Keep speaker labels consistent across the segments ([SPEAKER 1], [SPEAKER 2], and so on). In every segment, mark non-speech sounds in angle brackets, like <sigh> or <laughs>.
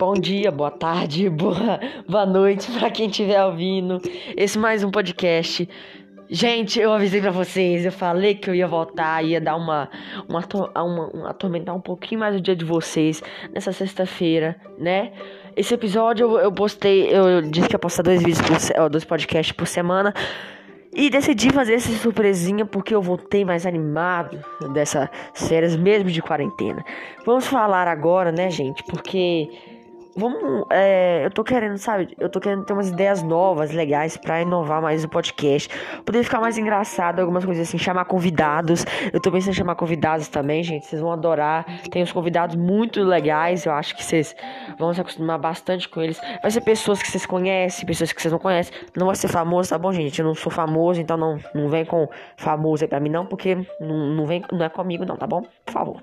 [SPEAKER 1] Bom dia, boa tarde, <laughs> boa, boa noite para quem estiver ouvindo. Esse mais um podcast. Gente, eu avisei para vocês, eu falei que eu ia voltar, ia dar uma, uma, uma, uma atormentar um pouquinho mais o dia de vocês nessa sexta-feira, né? Esse episódio eu, eu postei, eu disse que ia postar dois vídeos por, dois podcasts por semana. E decidi fazer essa surpresinha porque eu voltei mais animado dessas férias mesmo de quarentena. Vamos falar agora, né, gente? Porque Vamos, é, eu tô querendo, sabe? Eu tô querendo ter umas ideias novas, legais, para inovar mais o podcast. Poder ficar mais engraçado, algumas coisas assim, chamar convidados. Eu tô pensando em chamar convidados também, gente. Vocês vão adorar. Tem uns convidados muito legais. Eu acho que vocês vão se acostumar bastante com eles. Vai ser pessoas que vocês conhecem, pessoas que vocês não conhecem. Não vai ser famoso, tá bom, gente? Eu não sou famoso, então não, não vem com famoso aí pra mim, não, porque não, não, vem, não é comigo, não, tá bom? Por favor.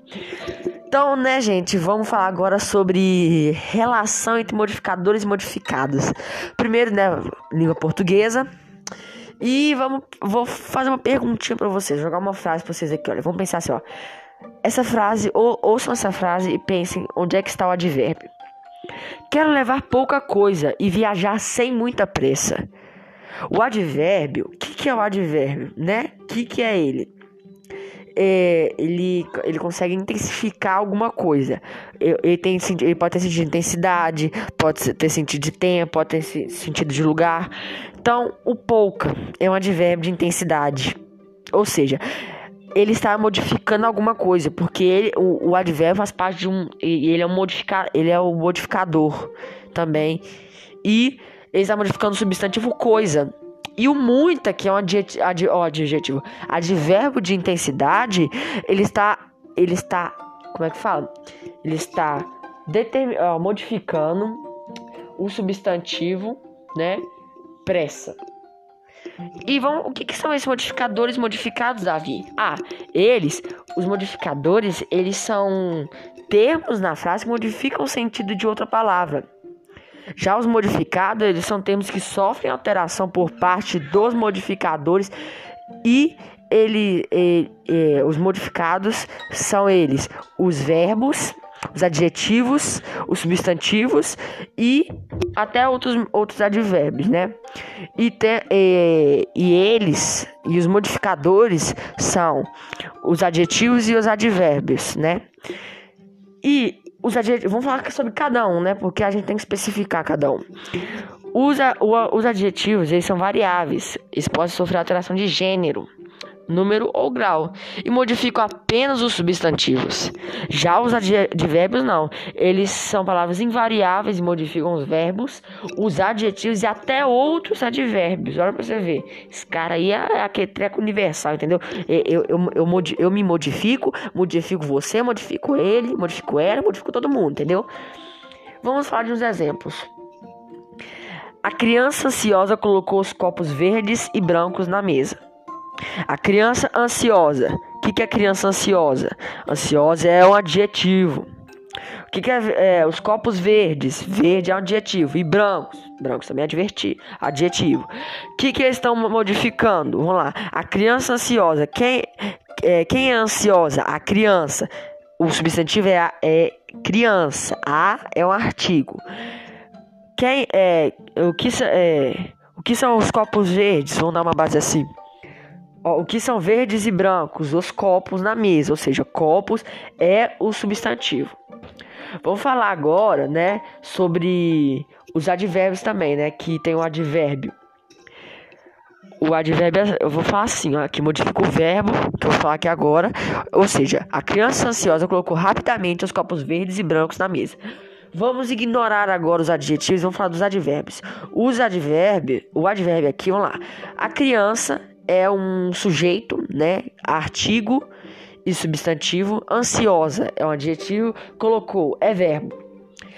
[SPEAKER 1] Então, né, gente, vamos falar agora sobre relação entre modificadores e modificados. Primeiro, né, língua portuguesa. E vamos, vou fazer uma perguntinha para vocês, jogar uma frase para vocês aqui, olha. Vamos pensar assim, ó. Essa frase, ou, ouçam essa frase e pensem onde é que está o advérbio. Quero levar pouca coisa e viajar sem muita pressa. O advérbio, o que, que é o advérbio, né? O que, que é ele? É, ele, ele consegue intensificar alguma coisa. Ele, tem, ele pode ter sentido de intensidade, pode ter sentido de tempo, pode ter sentido de lugar. Então, o pouca é um advérbio de intensidade. Ou seja, ele está modificando alguma coisa, porque ele, o, o advérbio faz parte de um. Ele é um modificar, ele é o modificador também. E ele está modificando o substantivo coisa. E o muita, que é um adjetivo, ad, oh, adjetivo, advérbio de intensidade, ele está, ele está, como é que fala? Ele está determin, modificando o substantivo, né? Pressa. E vão, o que, que, são esses modificadores modificados, Davi? Ah, eles, os modificadores, eles são termos na frase que modificam o sentido de outra palavra. Já os modificados, eles são termos que sofrem alteração por parte dos modificadores e ele, ele, ele, os modificados são eles os verbos, os adjetivos, os substantivos e até outros, outros advérbios, né? E, e, e eles e os modificadores são os adjetivos e os advérbios, né? E os adjetivos, vamos falar sobre cada um, né? Porque a gente tem que especificar cada um. Usa, os adjetivos, eles são variáveis. Eles podem sofrer alteração de gênero número ou grau e modificam apenas os substantivos. Já os advérbios não, eles são palavras invariáveis e modificam os verbos, os adjetivos e até outros advérbios. Olha pra você ver, esse cara aí é aquele treco universal, entendeu? Eu, eu, eu, eu, eu me modifico, modifico você, modifico ele, modifico ela, modifico todo mundo, entendeu? Vamos falar de uns exemplos. A criança ansiosa colocou os copos verdes e brancos na mesa. A criança ansiosa. O que, que é criança ansiosa? Ansiosa é um adjetivo. O que, que é, é, os copos verdes? Verde é um adjetivo. E brancos? Brancos também é advertir, adjetivo. O que, que eles estão modificando? Vamos lá. A criança ansiosa. Quem é, quem é ansiosa? A criança. O substantivo é, a, é criança. A é um artigo. Quem é o que é o que são os copos verdes? Vamos dar uma base assim. Ó, o que são verdes e brancos? Os copos na mesa, ou seja, copos é o substantivo. Vamos falar agora, né, sobre os advérbios também, né, que tem o advérbio. O advérbio, eu vou falar assim, ó, que modifica o verbo, que eu vou falar aqui agora. Ou seja, a criança ansiosa colocou rapidamente os copos verdes e brancos na mesa. Vamos ignorar agora os adjetivos, vamos falar dos advérbios. Os advérbios, o advérbio aqui, vamos lá. A criança é um sujeito, né? Artigo e substantivo. Ansiosa é um adjetivo. Colocou, é verbo.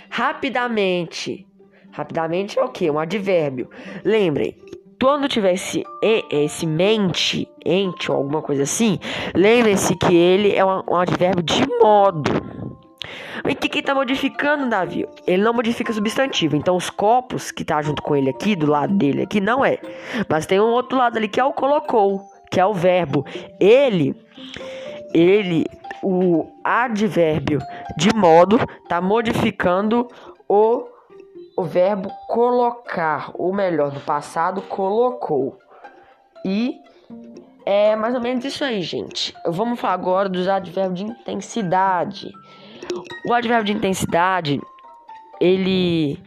[SPEAKER 1] Rapidamente. Rapidamente é o que? Um advérbio. Lembrem, quando tivesse esse mente, ente ou alguma coisa assim, lembrem-se que ele é um, um advérbio de modo. O que ele tá modificando, Davi? Ele não modifica substantivo. Então os copos que tá junto com ele aqui, do lado dele aqui, não é. Mas tem um outro lado ali que é o colocou, que é o verbo. Ele, ele, o advérbio de modo tá modificando o, o verbo colocar, ou melhor, no passado colocou. E é mais ou menos isso aí, gente. Vamos falar agora dos advérbios de intensidade. O advérbio de intensidade, ele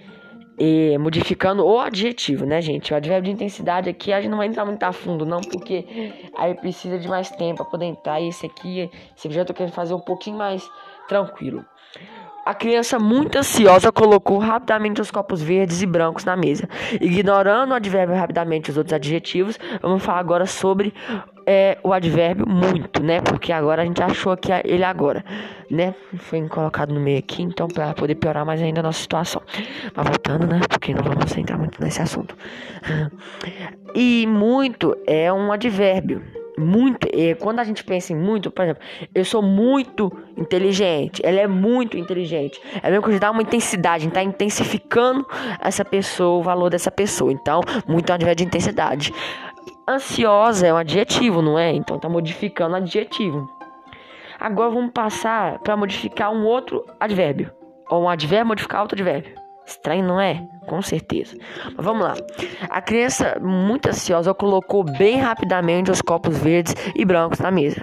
[SPEAKER 1] é, modificando o adjetivo, né, gente? O advérbio de intensidade aqui a gente não vai entrar muito a fundo, não, porque aí precisa de mais tempo para poder entrar. E esse aqui, esse aqui já tô querendo fazer um pouquinho mais tranquilo. A criança, muito ansiosa, colocou rapidamente os copos verdes e brancos na mesa. Ignorando o advérbio rapidamente os outros adjetivos, vamos falar agora sobre é, o advérbio muito, né? Porque agora a gente achou que ele agora, né? Foi colocado no meio aqui, então para poder piorar mais ainda a nossa situação. Mas voltando, né? Porque não vamos entrar muito nesse assunto. E muito é um advérbio muito. E quando a gente pensa em muito, por exemplo, eu sou muito inteligente, ela é muito inteligente. É mesmo que dá uma intensidade, está intensificando essa pessoa, o valor dessa pessoa. Então, muito é um advérbio de intensidade. Ansiosa é um adjetivo, não é? Então, está modificando adjetivo. Agora vamos passar para modificar um outro advérbio. Ou um advérbio modificar outro advérbio. Estranho, não é? Com certeza. Mas vamos lá. A criança, muito ansiosa, colocou bem rapidamente os copos verdes e brancos na mesa.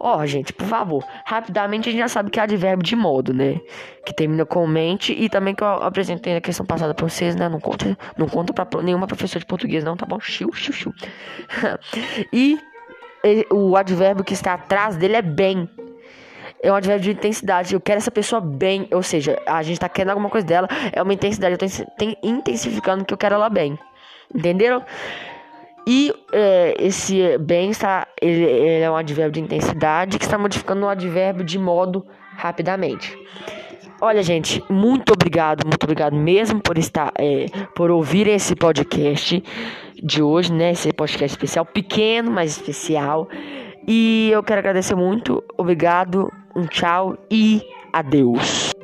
[SPEAKER 1] Ó, oh, gente, por favor. Rapidamente a gente já sabe que é advérbio de modo, né? Que termina com mente e também que eu apresentei na questão passada pra vocês, né? Não conta, não conta pra nenhuma professora de português, não, tá bom? Xiu, xiu, xiu. <laughs> e o advérbio que está atrás dele é bem é um advérbio de intensidade. Eu quero essa pessoa bem, ou seja, a gente tá querendo alguma coisa dela, é uma intensidade. Eu tô intensificando que eu quero ela bem. Entenderam? E é, esse bem está, ele, ele, é um advérbio de intensidade que está modificando o advérbio de modo rapidamente. Olha, gente, muito obrigado, muito obrigado mesmo por estar, é, por ouvir esse podcast de hoje, né? Esse podcast especial, pequeno, mas especial. E eu quero agradecer muito, obrigado, um tchau e adeus.